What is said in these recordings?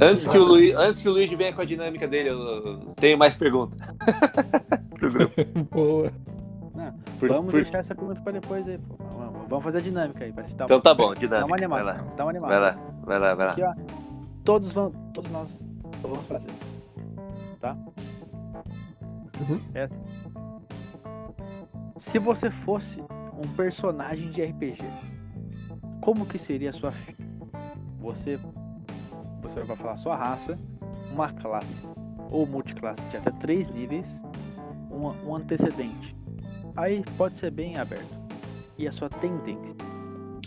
Antes que, o Luiz, antes que o Luiz venha com a dinâmica dele, eu tenho mais perguntas. Boa. Não, Por- vamos por- deixar essa pergunta pra depois aí, pô. Vamos- fazer a dinâmica aí. Pra gente dar Então uma, tá bom, uma dinâmica. Vai lá, Dá uma animada. vai lá, vai lá, vai lá. Aqui, ó. Todos vão. Todos nós vamos fazer. Tá? Uhum. Essa. Se você fosse um personagem de RPG, como que seria a sua fi? Você. Você vai falar a sua raça, uma classe ou multiclasse de até três níveis, um, um antecedente. Aí pode ser bem aberto. E a sua tendência.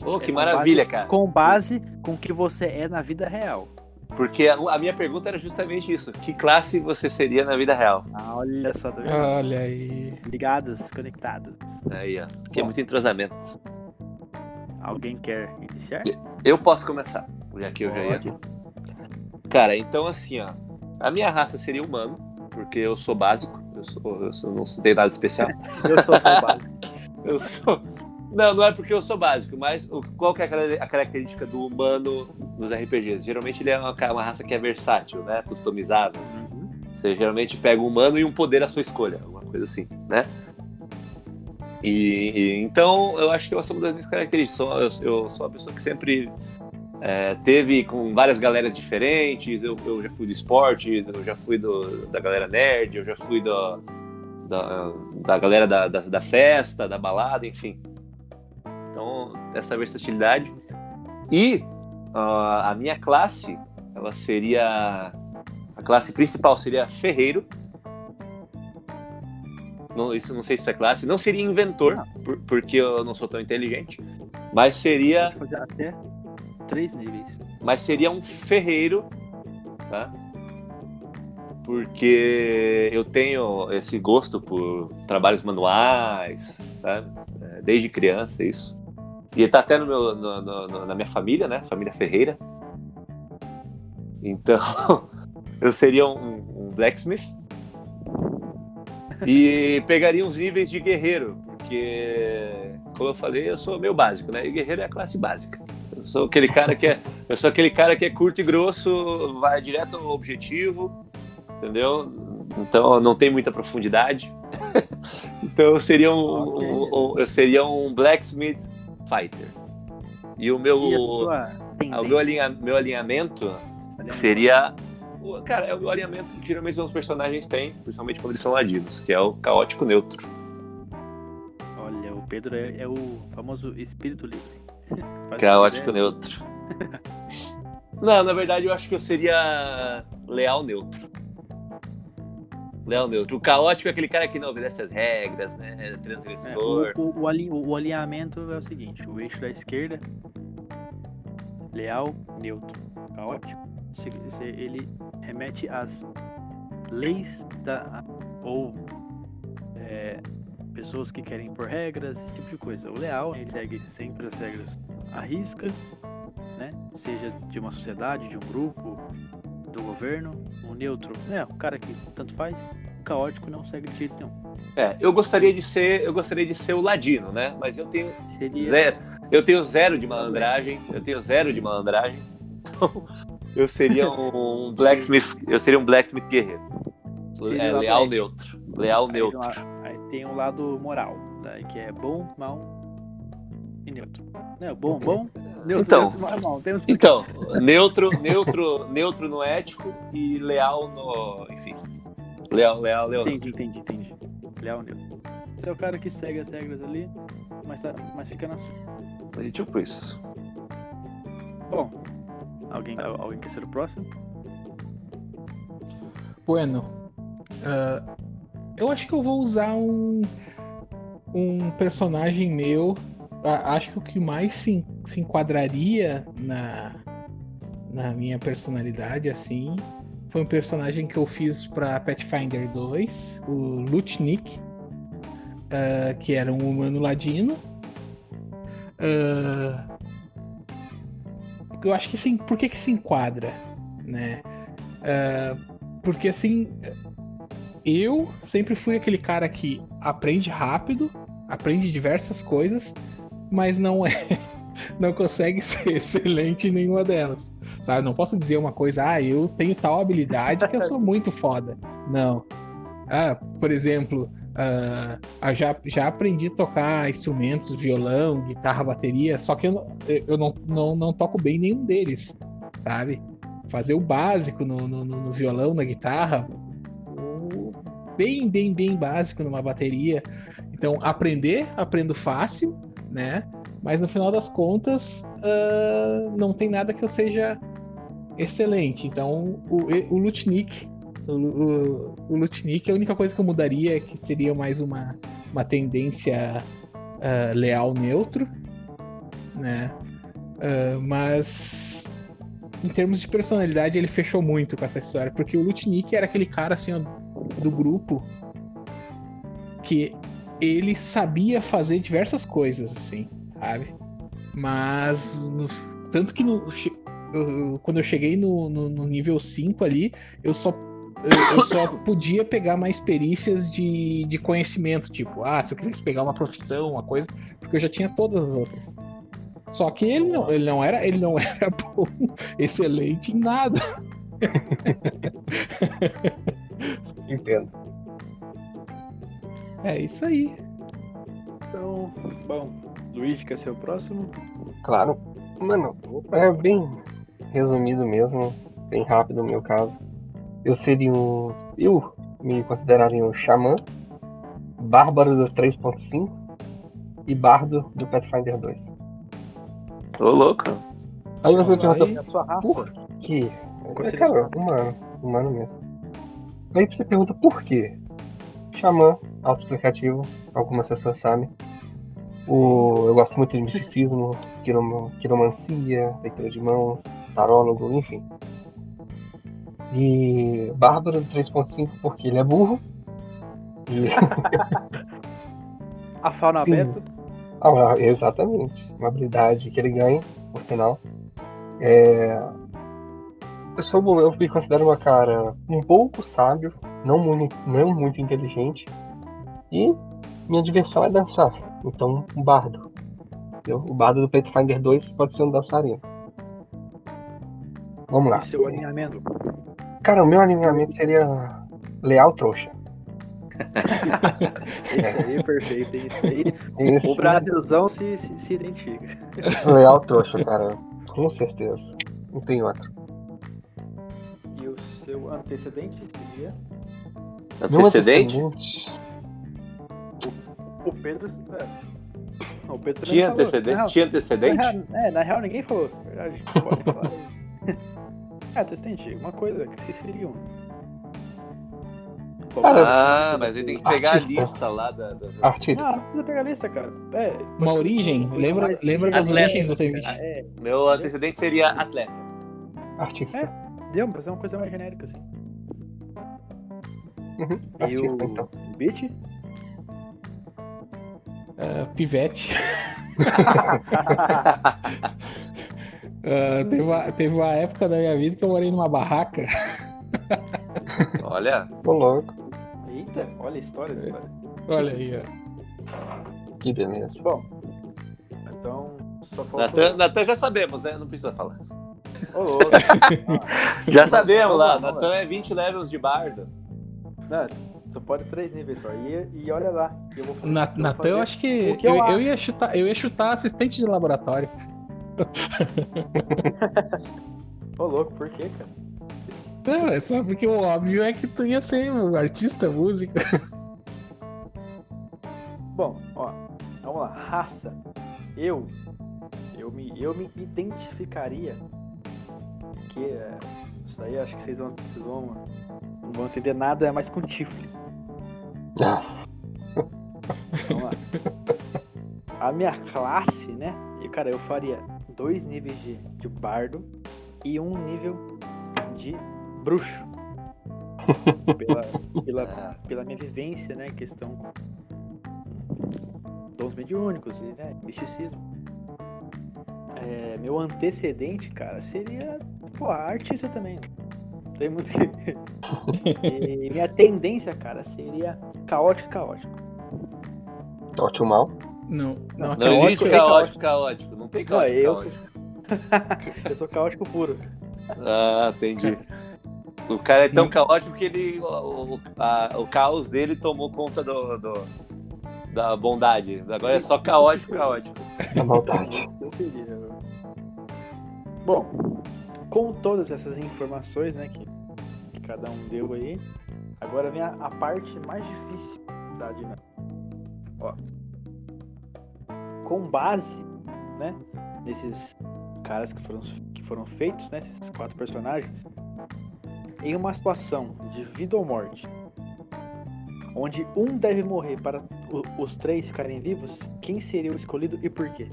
Oh, que É maravilha, base- cara. Com base com o que você é na vida real. Porque a, a minha pergunta era justamente isso. Que classe você seria na vida real? Ah, olha só, tá vendo? Olha aí. Ligados, conectados. Aí, ó. Que é muito entrosamento. Alguém quer iniciar? Eu posso começar, já que eu já ia. Cara, então assim, ó. A minha raça seria humano, porque eu sou básico. Eu, sou, eu sou- não tenho nada especial. Eu sou só básico. Eu sou. Não, não é porque eu sou básico, mas o- qual que é a cara- a característica do humano nos RPGs? Geralmente ele é uma, uma raça que é versátil, né? Customizável. Uhum. Você geralmente pega um humano e um poder à sua escolha, alguma coisa assim, né? E, e- então eu acho que é uma das minhas características. Eu, eu sou uma pessoa que sempre é, teve com várias galeras diferentes. Eu, eu já fui do esporte, eu já fui do, da galera nerd, eu já fui do, da, da galera da, da, da festa, da balada, enfim. Então, essa versatilidade. E ah, a minha classe, ela seria. A classe principal seria ferreiro. Não, isso não sei se é classe. Não seria inventor, por- porque eu não sou tão inteligente. Mas seria, até três níveis. mas seria um ferreiro, tá? Porque eu tenho esse gosto por trabalhos manuais, sabe? É, Desde criança, isso. E tá até no meu, no- no- na minha família, né? Família Ferreira. Então, eu seria um, um blacksmith. E pegaria uns níveis de guerreiro, porque, como eu falei, eu sou meio básico, né? E guerreiro é a classe básica. Eu sou aquele cara que é, eu sou aquele cara que é curto e grosso, vai direto ao objetivo, entendeu? Então não tem muita profundidade. então eu seria um, um- um- eu seria um blacksmith fighter. E o meu, E ah, o meu, alinha- meu alinhamento seria. Cara, é o meu alinhamento que geralmente os personagens têm, principalmente quando eles são ladinos, que é o caótico neutro. Olha, o Pedro é, é o famoso espírito livre. Caótico quiser. neutro. Não, na verdade eu acho que eu seria leal neutro. Leal neutro. O caótico é aquele cara que não obedece as regras, né? É É, transgressor. o, o, o, ali- o alinhamento é o seguinte: o eixo da esquerda, leal, neutro, caótico. Ele remete às leis da. ou é, pessoas que querem impor regras, esse tipo de coisa. O leal, ele segue sempre as regras à risca, né? Seja de uma sociedade, de um grupo, do governo. O neutro, né? O cara que tanto faz. O caótico não segue de jeito nenhum. É, eu gostaria de ser, eu gostaria de ser o ladino, né? Mas eu tenho Seria. zero, eu tenho zero de malandragem, eu tenho zero de malandragem. Então, eu seria um blacksmith, eu seria um blacksmith guerreiro. Seria É, leal neutro. Leal neutro. Tem o lado moral, daí que é bom, mal e neutro. Não, bom, bom, neutro, Então. neutro, mal, mal. Temos que Então, neutro, neutro, neutro no ético e leal no. Enfim. Leal, leal, leal. Entendi, entendi, entendi. Leal neutro. Você é o cara que segue as regras ali, mas, tá- mas fica na sua. É Tipo isso. Bom, alguém, alguém quer ser o próximo? Bueno, ah, eu acho que eu vou usar um, um personagem meu. Acho que o que mais se, se enquadraria na, na minha personalidade, assim, foi um personagem que eu fiz pra Pathfinder 2, o Lutnik, ah, que era um humano ladino. Ah, eu acho que sim. Por que, que se enquadra, né? Ah, porque assim, eu sempre fui aquele cara que aprende rápido, aprende diversas coisas, mas não é não consegue ser excelente em nenhuma delas. Sabe? Não posso dizer uma coisa, ah, eu tenho tal habilidade que eu sou muito foda. Não. Ah, por exemplo, uh, já, já aprendi a tocar instrumentos, violão, guitarra, bateria, só que eu, eu não, não, não toco bem nenhum deles, sabe? Fazer o básico no, no, no violão, na guitarra, bem, bem, bem básico numa bateria. Então, aprender, aprendo fácil, né? Mas no final das contas, uh, não tem nada que eu seja excelente. Então, o, o Lutnik, o, o, o Lutnik, a única coisa que eu mudaria é que seria mais uma, uma tendência uh, leal neutro, né? Uh, mas em termos de personalidade, ele fechou muito com essa história, porque o Lutnik era aquele cara assim do grupo que ele sabia fazer diversas coisas, assim, sabe? Mas, no, tanto que no, eu, quando eu cheguei no, no, no, nível 5 ali, eu só, eu, eu, só podia pegar mais perícias de, de conhecimento, tipo, ah, se eu quisesse pegar uma profissão, uma coisa, porque eu já tinha todas as outras. Só que ele não, ele não era, ele não era bom, excelente em nada. Entendo. É isso aí. Então, bom, Luiz, quer ser o próximo? Claro. Mano, é bem resumido mesmo, bem rápido no meu caso. Eu seria um. Eu me consideraria um xamã, bárbaro do 3.5 e bardo do Pathfinder 2. Ô, louco. Aí você me pergunta, a sua raça? por quê? É, cara, humano, humano mesmo. Aí você pergunta por quê? Xamã, autoexplicativo, algumas pessoas sabem. O, eu gosto muito de misticismo, quirom- quiromancia, leitura de mãos, tarólogo, enfim. E Bárbaro do 3.5 porque ele é burro. E, ah, exatamente. Uma habilidade que ele ganha, por sinal. É, eu sou eu me considero uma cara um pouco sábio, não muito, não muito inteligente. E minha diversão é dançar. Então, um bardo. Entendeu? O bardo do Pathfinder 2 pode ser um dançarino. Vamos lá. E seu alinhamento? Cara, o meu alinhamento seria leal trouxa. Isso aí, perfeito. é Isso aí. Esse O Brasilzão se, se, se identifica. leal trouxa, cara. Com certeza. Não tem outro. Seu antecedente seria? Antecedente? O Pedro. É. O Pedro Tinha falou. antecedente? Na Tinha real- antecedente? Na real, é, na real ninguém falou. Verdade. Pode falar. É, antecedente, uma coisa que vocês seriam. Cara, Ah, mas ele tem que pegar a Artista. lista lá da. da- Artista. Não, não precisa pegar a lista, cara. É, Uma origem, lembra, lembra das atleta. origens do T20? é, Meu antecedente seria atleta. Artista. É. deu pra fazer uma coisa mais genérica assim. Uhum. E o então. Beat? Ah, pivete. Ah, teve, uma, teve uma época da minha vida que eu morei numa barraca. Olha, Tô louco. Eita, olha a história, a história. Olha aí, ó. Que beleza. Bom, então só. Natan, Natan já sabemos, né? Não precisa falar. Ô, louco. Já sabemos lá, Natan é 20 levels de bardo. Não, só pode três níveis só. E, e olha lá. Eu vou fazer- Na- Natan, eu acho que, que eu eu, ia chutar, eu ia chutar assistente de laboratório. Ô, louco, por quê, cara? Não, é só porque o óbvio é que tu ia ser um artista, músico. Bom, ó, vamos lá. Raça. Eu, eu me, eu me identificaria é, isso aí acho que vocês vão, vocês vão, não vão entender nada mais com tifle. Vamos lá. A minha classe, né? E cara, eu faria dois níveis de, de bardo e um nível de bruxo. Pela, pela, Ah, pela minha vivência, né? Questão dons mediúnicos e né, misticismo. É, meu antecedente, cara, seria pô, artista também. Tem muito que. e minha tendência, cara, seria caótico caótico. ótimo mal. Não, não, Não caótico- existe é caótico, caótico. Não Não tem Não, caótico. eu, caótico. eu sou caótico puro. Ah, entendi. O cara é tão caótico que ele, o, o, a- o caos dele tomou conta do, do- da bondade. Agora é só caótico, caótico. Da maldade. Eu seria. Bom, com todas essas informações, né, que, que cada um deu aí, agora vem a, a parte mais difícil da dinâmica. Ó, com base, né, nesses caras que foram, que foram feitos, né, esses quatro personagens, em uma situação de vida ou morte, onde um deve morrer para os três ficarem vivos, quem seria o escolhido e por quê?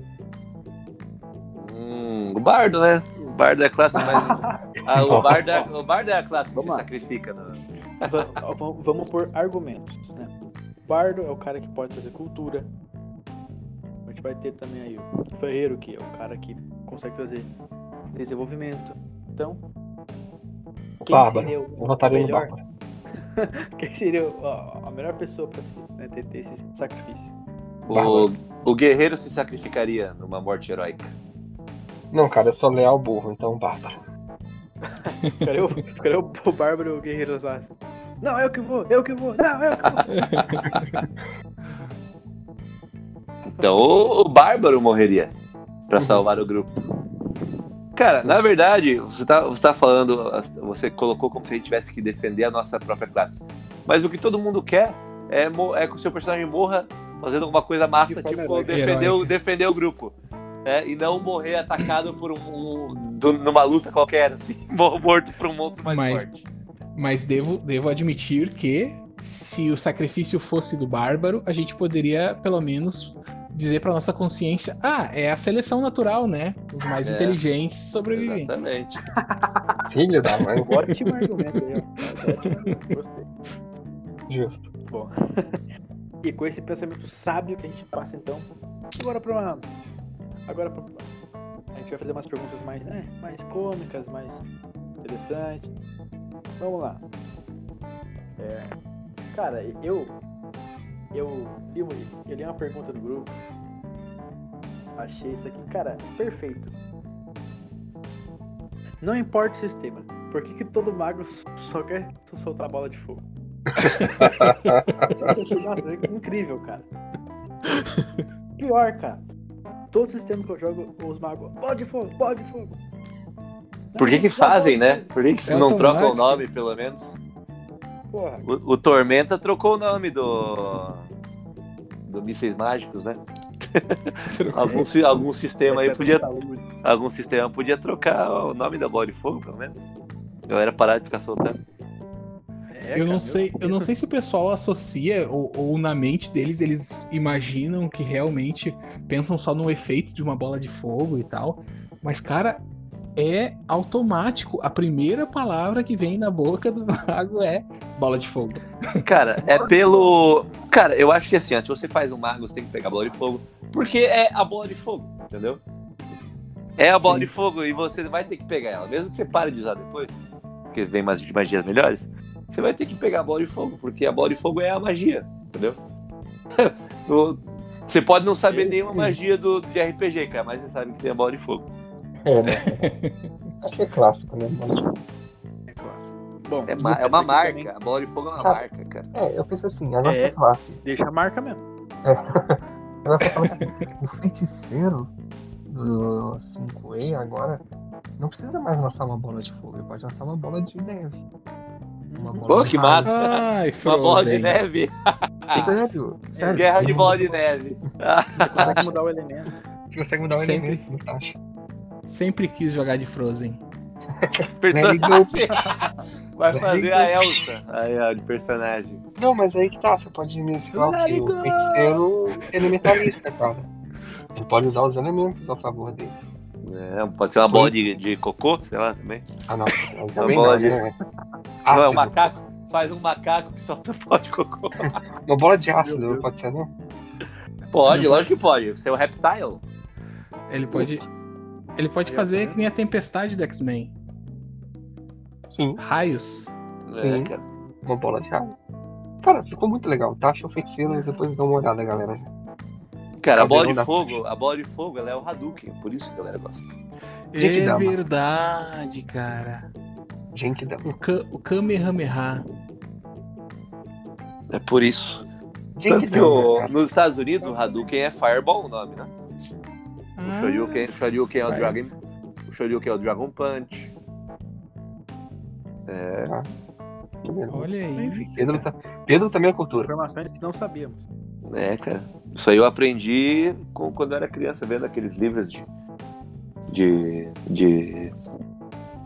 Hum, o bardo, né? O bardo é a classe mais. Ah, o, bardo é, o bardo é a classe que Vamos se lá. sacrifica. Né? Va- va- vamos por argumentos, né? O bardo é o cara que pode trazer cultura. A gente vai ter também aí o ferreiro, que é o cara que consegue trazer desenvolvimento. Então, quem Bárbaro. seria o no melhor? Quem seria o- a, a melhor pessoa para né, ter, ter esse sacrifício? O, o guerreiro se sacrificaria numa morte heróica. Não, cara, eu sou leal burro, então Bárbaro. Ficaria o, ficaria o, o bárbaro o guerreiro lá. Não, eu que vou, eu que vou, não, eu que vou. Então o, o bárbaro morreria pra salvar o grupo. Cara, na verdade, você tá, você tá falando, você colocou como se a gente tivesse que defender a nossa própria classe. Mas o que todo mundo quer é, é que o seu personagem morra fazendo alguma coisa massa, tipo defender, o- defender o grupo. Né? E não morrer atacado por um, um- do- numa luta qualquer, assim, mor- morto por um monstro mais Mas- forte. Mas devo, devo admitir que se o sacrifício fosse do bárbaro, a gente poderia pelo menos dizer pra nossa consciência: ah, é a seleção natural, né? Os mais É. inteligentes sobrevivem. Exatamente. Filho da mãe. Ótimo argumento aí, ó. Ótimo argumento, Gostei. Justo. Bom. e com esse pensamento sábio que a gente passa então, agora para uma. Agora a gente vai fazer umas perguntas mais, né, mais cômicas, mais interessantes. Vamos lá. É, cara, eu eu li, uma- eu li uma pergunta no grupo. Achei isso aqui, cara, perfeito. Não importa o sistema. Por que, que todo mago só quer soltar bola de fogo? Nossa, é incrível, cara. Pior, cara. Todo sistema que eu jogo, os magos. Bola de fogo, bola de fogo. Por que que fazem, né? Por que, que É não trocam o nome, pelo menos? Porra, O, o Tormenta trocou o nome do. do Mísseis Mágicos, né? algum, algum sistema aí exceto podia. Algum sistema podia trocar o nome da bola de fogo, pelo menos. A galera parar de ficar soltando. É, eu não sei, eu não sei se o pessoal associa ou, ou na mente deles eles imaginam que realmente pensam só no efeito de uma bola de fogo e tal, mas cara, é automático. A primeira palavra que vem na boca do mago é bola de fogo. Cara, é pelo. Cara, eu acho que assim, ó, se você faz um mago, você tem que pegar a bola de fogo. Porque é a bola de fogo, entendeu? É a bola Sim. de fogo e você vai ter que pegar ela. Mesmo que você pare de usar depois, porque vem mais magias melhores, você vai ter que pegar a bola de fogo, porque a bola de fogo é a magia, entendeu? Você pode não saber nenhuma magia do, de RPG, cara, mas você sabe que tem a bola de fogo. É, né? Acho que é clássico, né? É clássico. Bom, É, ma- é uma marca. também A bola de fogo é uma Cara, marca, cara. É, eu penso assim, a nossa É. classe. Deixa a marca mesmo. A nossa classe. o feiticeiro do 5E agora não precisa mais lançar uma bola de fogo, ele pode lançar uma bola de neve. Uma Uhum. bola Pô, de que massa! Ai, Uma bola de neve. Sério, sério. Guerra de bola de neve. Você consegue mudar o elemento. Você consegue mudar o Sempre. elemento. Sempre quis jogar de Frozen. Personagem. Vai Let fazer a. Elsa. Aí, ó, de personagem. Não, mas aí que tá, você pode mesclar o Let quê? it O feiticeiro elementalista, cara. Ele pode usar os elementos a favor dele. É, pode ser uma bola de, de cocô, sei lá, também. Ah, não. Também bola não, de- né? Não, é um Ácido. macaco. Faz um macaco que solta bola de cocô. Uma bola de ácido, pode ser, não? Pode, lógico que pode. Ser o reptile. Ele pode. Ele pode Aí, fazer tá que nem a tempestade do X-Men. Sim, Raios. É, Sim. cara. uma bola de raio. Cara, ficou muito legal. Taxa o feiticeiro, depois dá uma olhada, galera. Cara, a bola de fogo, a bola de fogo, ela é o Hadouken, por isso que a galera gosta. É verdade, cara. Genkidama. O, Ka o Kamehameha. É por isso. Tanto que o- nos Estados Unidos o Hadouken é Fireball o nome, né? O Ah, Shoryuken, o Shoryuken é o. Dragon. O Shoryuken é o Dragon Punch. Beleza. Olha aí. Enfim, Pedro, tá... Pedro também é cultura. informações que não sabíamos. É, cara. Isso aí eu aprendi com- quando eu era criança, vendo aqueles livros de. de. de.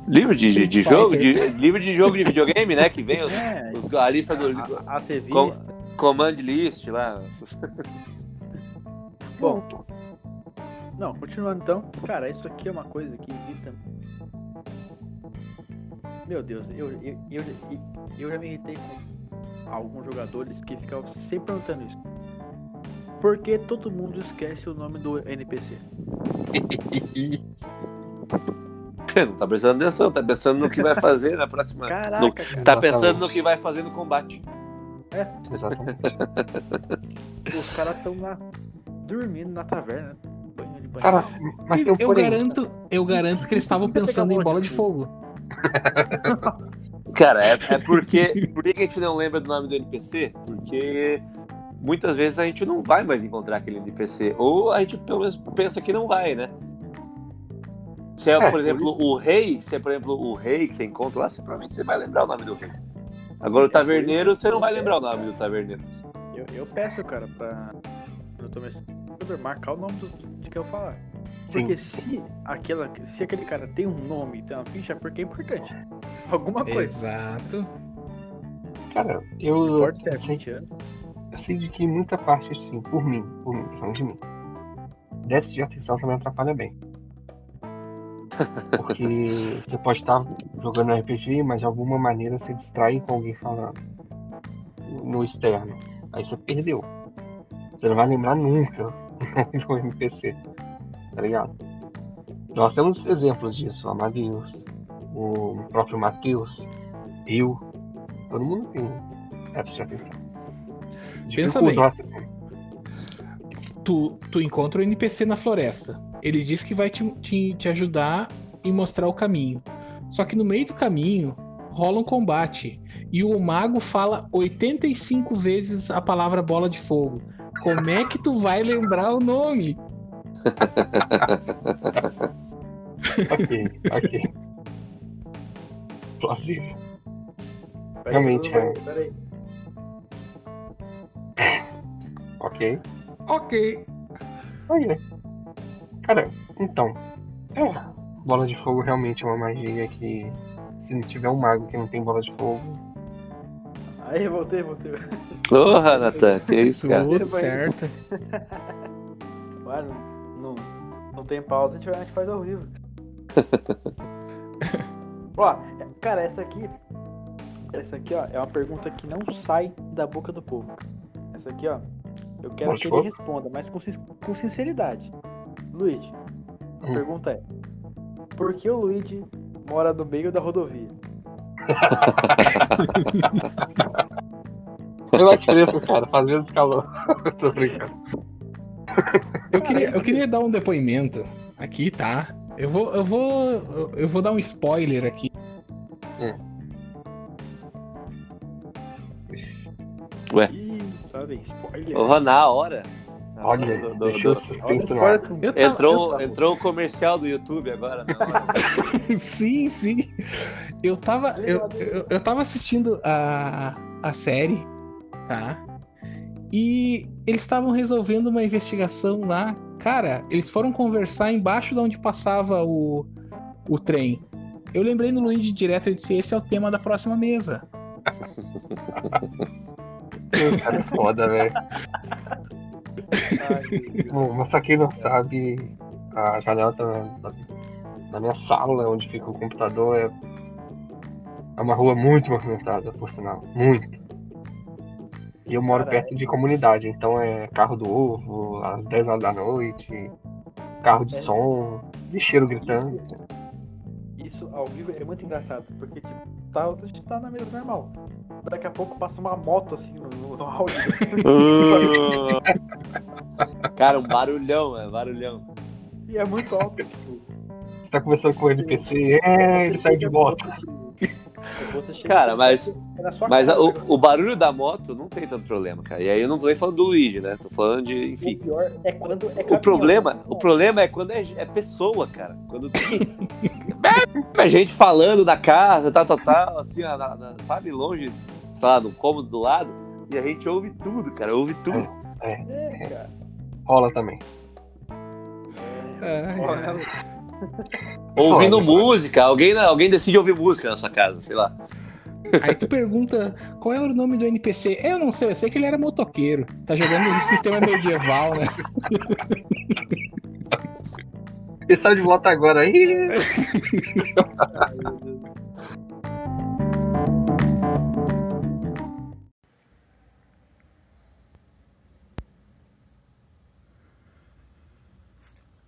Livro de, de, de jogo, de, livro de jogo de videogame, né? Que vem os, É, os- a lista do a, a Com- command list lá. Bom, não, continuando então. Cara, isso aqui é uma coisa que irrita. Meu Deus, eu, eu, eu, eu, eu já me irritei com alguns jogadores que ficavam sempre perguntando isso. Por que todo mundo esquece o nome do NPC? Não tá prestando atenção, tá pensando no que vai fazer na próxima. Caraca, no- cara. tá pensando no que vai fazer no combate. Exatamente. Os caras estão lá dormindo na taverna. Banho de banho. Cara, mas Eu porém. garanto, eu garanto que eles estavam pensando em bola de fogo. Cara, é, é porque. Por que a gente não lembra do nome do NPC? Porque muitas vezes a gente não vai mais encontrar aquele NPC. Ou a gente pelo menos pensa que não vai, né? Se é, É, por por exemplo, o rei, se é, por exemplo, o rei que você encontra lá, você, provavelmente você vai lembrar o nome do rei. Agora o taverneiro, você não vai lembrar o nome do taverneiro. Eu, eu peço, cara, pra. Eu tô mestrando, marcar o nome do, de que eu falar. Sim. Porque se, aquela, se aquele cara tem um nome e tem uma ficha, é porque é importante. Alguma coisa. Exato. Cara, eu, Não importa se é eu, sei, 20 anos. eu sei de que muita parte, assim, por mim, por mim, falando de mim, déficit de atenção também atrapalha bem. Porque você pode estar jogando RPG, mas de alguma maneira você distrai com alguém falando no externo. Aí você perdeu. Você não vai lembrar nunca do NPC. Tá ligado? Nós temos exemplos disso, o Amadeus, o próprio Matheus, eu. Todo mundo tem de atenção. Pensa bem. Tu, tu encontra o NPC na floresta. Ele diz que vai te, te, te ajudar e mostrar o caminho. Só que no meio do caminho rola um combate. E o mago fala 85 vezes a palavra bola de fogo. Como é que tu vai lembrar o nome? Ok, ok. Plausível. Aí, Realmente, aí, é. pera aí. Ok. Ok. Ok. Cara, então. É. Bola de fogo realmente é uma magia que. Se não tiver um mago que não tem bola de fogo. Aí, voltei, voltei. Porra, Natan, que isso, cara? Tudo certo. Ué, não, não, tem pausa, a gente, vai- a gente faz ao vivo. ó, cara, essa aqui. Essa aqui, ó, é uma pergunta que não sai da boca do povo. Essa aqui, ó. Eu quero que ele responda, mas com, com sinceridade. Luigi, a Hum. pergunta é: Por que o Luigi mora no meio da rodovia? É mais fresco, cara. Faz menos calor. Tô brincando. Eu queria, eu queria dar um depoimento aqui, tá? Eu vou, eu vou, eu- eu vou dar um spoiler aqui. Ué, Ih, sabe, spoiler. porra, na hora. Olha, Do- do- do- Olha o suspense no ar. spoiler com- Eu tava- Entrou, entrou o comercial do YouTube agora, sim, sim. Eu tava, eu, eu, eu tava assistindo a, a série, tá? E eles estavam resolvendo uma investigação lá. Cara, eles foram conversar embaixo de onde passava o, o trem. Eu lembrei no Luigi direto e disse: esse é o tema da próxima mesa. Cara é foda, velho. Bom, mas pra quem não sabe, a janela da, da, da minha sala, onde fica o computador, é, é uma rua muito movimentada, por sinal. Muito. E eu moro Caralho. perto de comunidade, então é carro do ovo, às 10 horas da noite, carro de É. som, lixeiro gritando. Isso ao vivo é muito engraçado, porque tipo, tá, a gente tá na mesa normal. Daqui a pouco passa uma moto assim no, no, no áudio. Cara, um barulhão, é barulhão. E é muito alto, tipo. Você tá conversando com o NPC, é, ele saiu de moto. Cara, mas- Mas cara, o, cara. o barulho da moto não tem tanto problema, cara. E aí eu não tô nem falando do Luigi, né? Tô falando de, O enfim. pior é quando é O caminhão. problema, o problema é quando é, é pessoa, cara. Quando tem é gente falando da casa, tal, tal, tal, assim, ó, na- na- sabe, longe, sei lá, no cômodo do lado, e a gente ouve tudo, cara, ouve tudo. É, cara. Rola também. É, Olha, Ouvindo Olha. música, alguém, alguém decide ouvir música na sua casa, sei lá. Aí tu pergunta qual é o nome do NPC. Eu não sei, eu sei que ele era motoqueiro. Tá jogando no sistema medieval, né? Ele saiu de moto agora aí.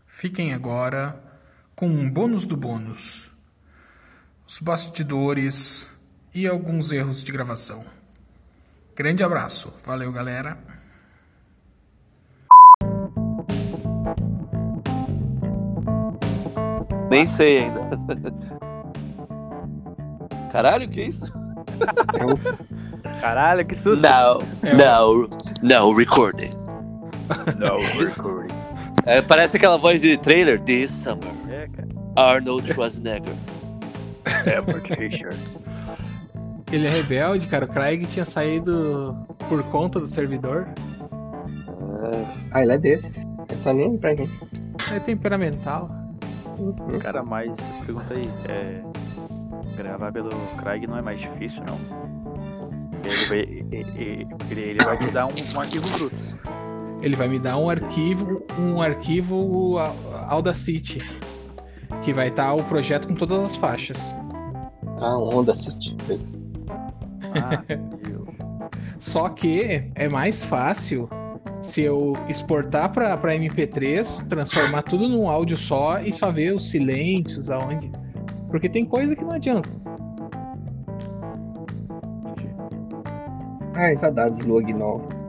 Fiquem agora com um bônus do bônus. Os bastidores e alguns erros de gravação. Grande abraço. Valeu, galera. Nem sei ainda. Caralho, que isso? É Caralho, que susto. Não, É, não, não, recording. Não, recording. É, parece aquela voz de trailer. This summer, É, cara. Arnold Schwarzenegger. Herbert Richards. Ele é rebelde, cara. O Craig tinha saído por conta do servidor. Ah, ele é desses. Ele tá nem pra gente. É temperamental. Cara, mas pergunta aí, é, gravar pelo Craig não é mais difícil, não? Ele vai, ele, ele vai te dar um, um arquivo bruto. Ele vai me dar um arquivo, um arquivo Audacity, que vai estar o projeto com todas as faixas. Ah, Honda City. Beleza. Ah, meu. Só que é mais fácil se eu exportar para MP3, transformar tudo num áudio só e só ver os silêncios aonde. Porque tem coisa que não adianta. Entendi. Ai, saudades do Lognol.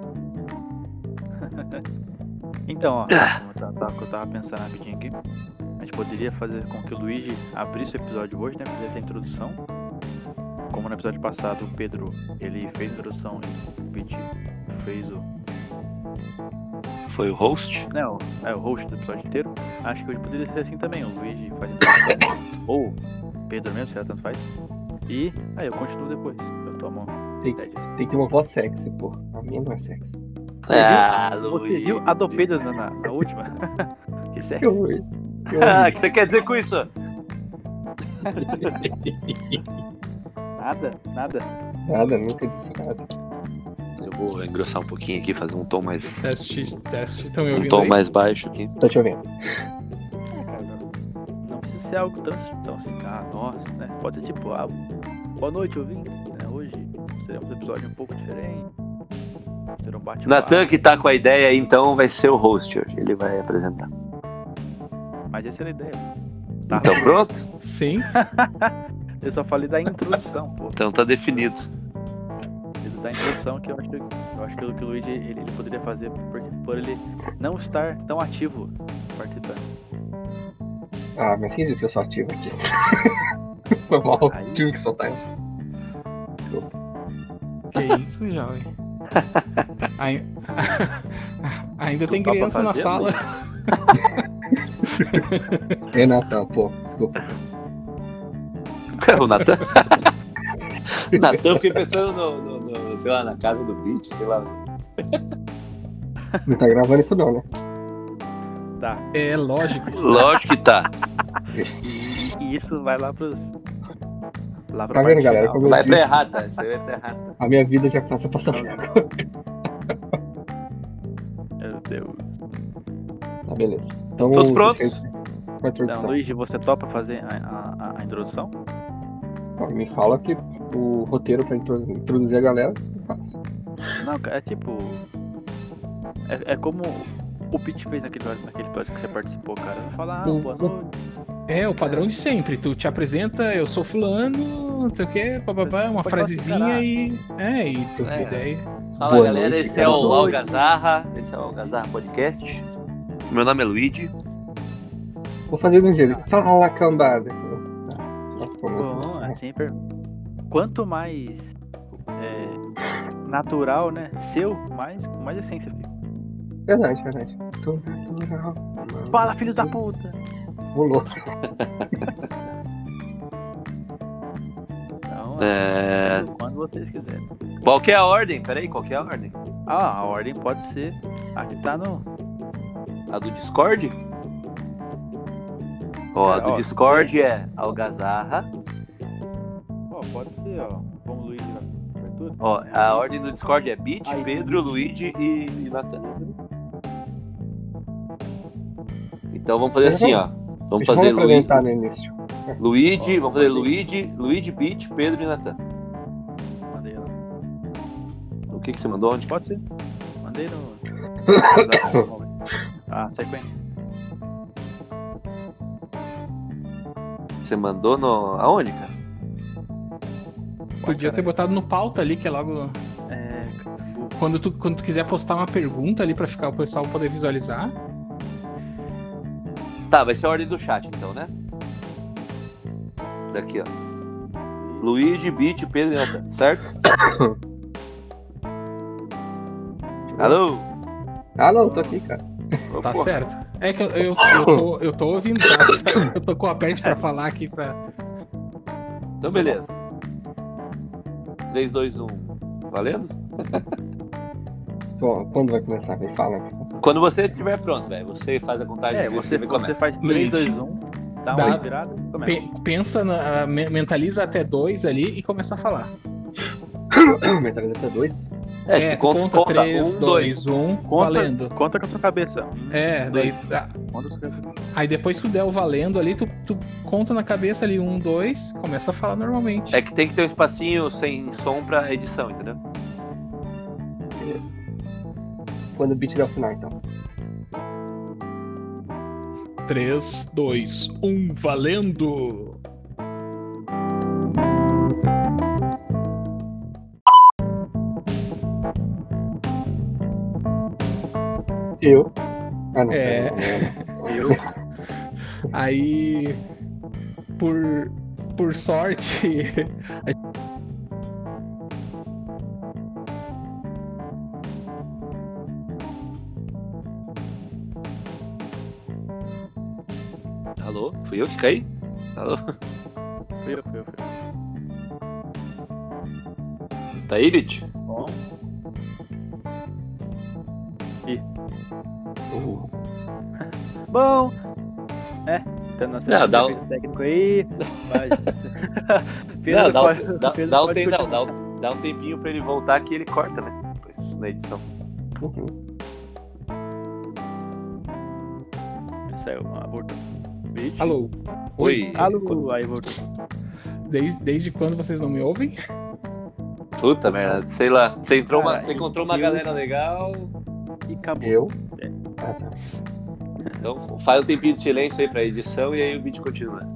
Então, ó, como eu tava, tava- eu tava pensando rapidinho aqui, a gente poderia fazer com que o Luigi abrisse o episódio hoje, né? Fizesse a introdução. Como no episódio passado o Pedro ele fez a introdução e o Pete fez o. Foi o host? Não, é o host do episódio inteiro. Acho que hoje poderia ser assim também. O Luigi faz ou o Pedro mesmo, se ela tanto faz. E aí eu continuo depois. Eu tomo. Tem, que- tem que ter uma voz sexy, pô. A minha não é sexy. Ah, Você viu a do Pedro na, na- na última? que Ah, o que você quer dizer com isso? Nada, nada. Nada, nunca disse nada. Eu vou engrossar um pouquinho aqui, fazer um tom mais. Teste, teste. Estão me Um ouvindo tom aí? mais baixo aqui. Tá te ouvindo? É, cara, não, precisa ser algo tão, tão assim, ah, nossa, né? Pode ser tipo, ah, boa noite, ouvinte. Né? Hoje seremos um episódio um pouco diferente. Será um bate Natan, que tá com a ideia aí, então, vai ser o host hoje. Ele vai apresentar. Mas essa era a ideia. Tá. Então, pronto? Sim. Eu só falei da introdução, pô. Então tá definido. Da introdução que eu acho que, eu acho que o que o Luigi ele, ele poderia fazer por, por ele não estar tão ativo participando. Ah, mas quem disse que eu sou ativo aqui? Foi mal. Aí. Tive que soltar isso. Que isso, jovem. Ai- Ainda tem criança na sala. Renatão, pô, desculpa. o Natan. Natan, fiquei pensando no, no- no, sei lá, na casa do beat, sei lá. Não tá gravando isso não, né? Tá. É lógico. Lógico que tá. E, e isso vai lá pros. Lá pra Tá vendo, galera? Como Vai pra errata, isso aí vai pra errata. a minha vida já passa passando. Meu Deus. Tá, beleza. Então, Todos prontos? Então. Luigi, você topa fazer a, a- a introdução? Me fala que o roteiro pra intro- introduzir a galera, eu faço. Não, cara, é tipo. É, é como o Pete fez naquele, naquele episódio que você participou, cara. Falar, ah, boa noite. É o padrão de sempre. Tu te apresenta, eu sou fulano, não sei o que, papapá, uma frasezinha falar, e. É, e tu É. ideia. Fala Boa galera, noite, esse é o Algazarra, esse é o Algazarra Podcast. Meu nome é Luigi. Vou fazer de um jeito. Fala, cambada. Per- quanto mais é, natural, né? Seu, mais, com mais essência fica. Verdade, verdade. Tô natural. Fala, filhos da puta! Vou louco. Então, É, assim, quando vocês quiserem. Qual que é a ordem? Peraí, qual que é a ordem? Ah, a ordem pode ser. Aqui tá no. A do Discord? Ó, a É, do ó, Discord é Algazarra. Ó, o Luiz na abertura. Ó, a ordem do Discord é Beat, Aí. Pedro, Luigi e Natan. Então vamos fazer assim, ó. Vamos Deixa eu fazer me Luigi, apresentar no início. Luigi, Ó, vamos fazer. Luigi, Luigi, Beat, Pedro e Natan. Mandei lá. O que que você mandou onde? Pode ser. Mandei no. ah, sequência. Você mandou no aonde, cara? Podia ter botado no pauta ali, que é logo. É. Quando tu, quando tu quiser postar uma pergunta ali pra ficar o pessoal poder visualizar. Tá, vai ser a ordem do chat então, né? Daqui, ó. Luigi, Beat, Pedro e certo? Alô? Não, tô aqui, cara. Ô, Tá porra. certo. É que eu, eu, eu, tô, eu tô ouvindo, tá? Eu tô com a parte pra falar aqui pra. Então, beleza. 3, 2, 1. Valendo? Bom, quando vai começar? Me fala. Quando você estiver pronto, velho. Você faz a contagem É, de você, você começa. faz 3, Luigi. 2, 1, dá Dá- uma respirada e começa. Pe- pensa, na, me- mentaliza até dois ali e começa a falar. Metade até dois. É, É, tipo, conta, conta. 3, um, dois. 2, 1, Conta, valendo. conta com a sua cabeça. Um, É, daí. ah, Conta. Aí depois que tu der o valendo ali, tu, tu conta na cabeça ali, um, dois, começa a falar normalmente. É que tem que ter um espacinho sem som pra edição, entendeu? Beleza. Quando o beat der o sinal, então. 3, 2, 1, valendo! Eu. Ah, não. É. Eu. Aí, por, por sorte, Alô? Fui eu que caí? Alô? Fui eu, fui eu, fui eu. Tá aí, Beat? Bom, Bom. É, então nós Não, dá um- um técnico aí, mas. Não, dá, pode- um, dá, Pedro dá um tem- não, dá, um, dá um tempinho pra ele voltar que ele corta, né? Depois, na edição. uhum. Saiu, ah, voltou. Alô, Oi. Alô, aí voltou. desde, desde quando vocês não me ouvem? Puta merda, sei lá. Você, entrou uma, você encontrou uma eu- galera legal, E acabou. Eu. Então faz um tempinho de silêncio aí pra edição e aí o vídeo continua.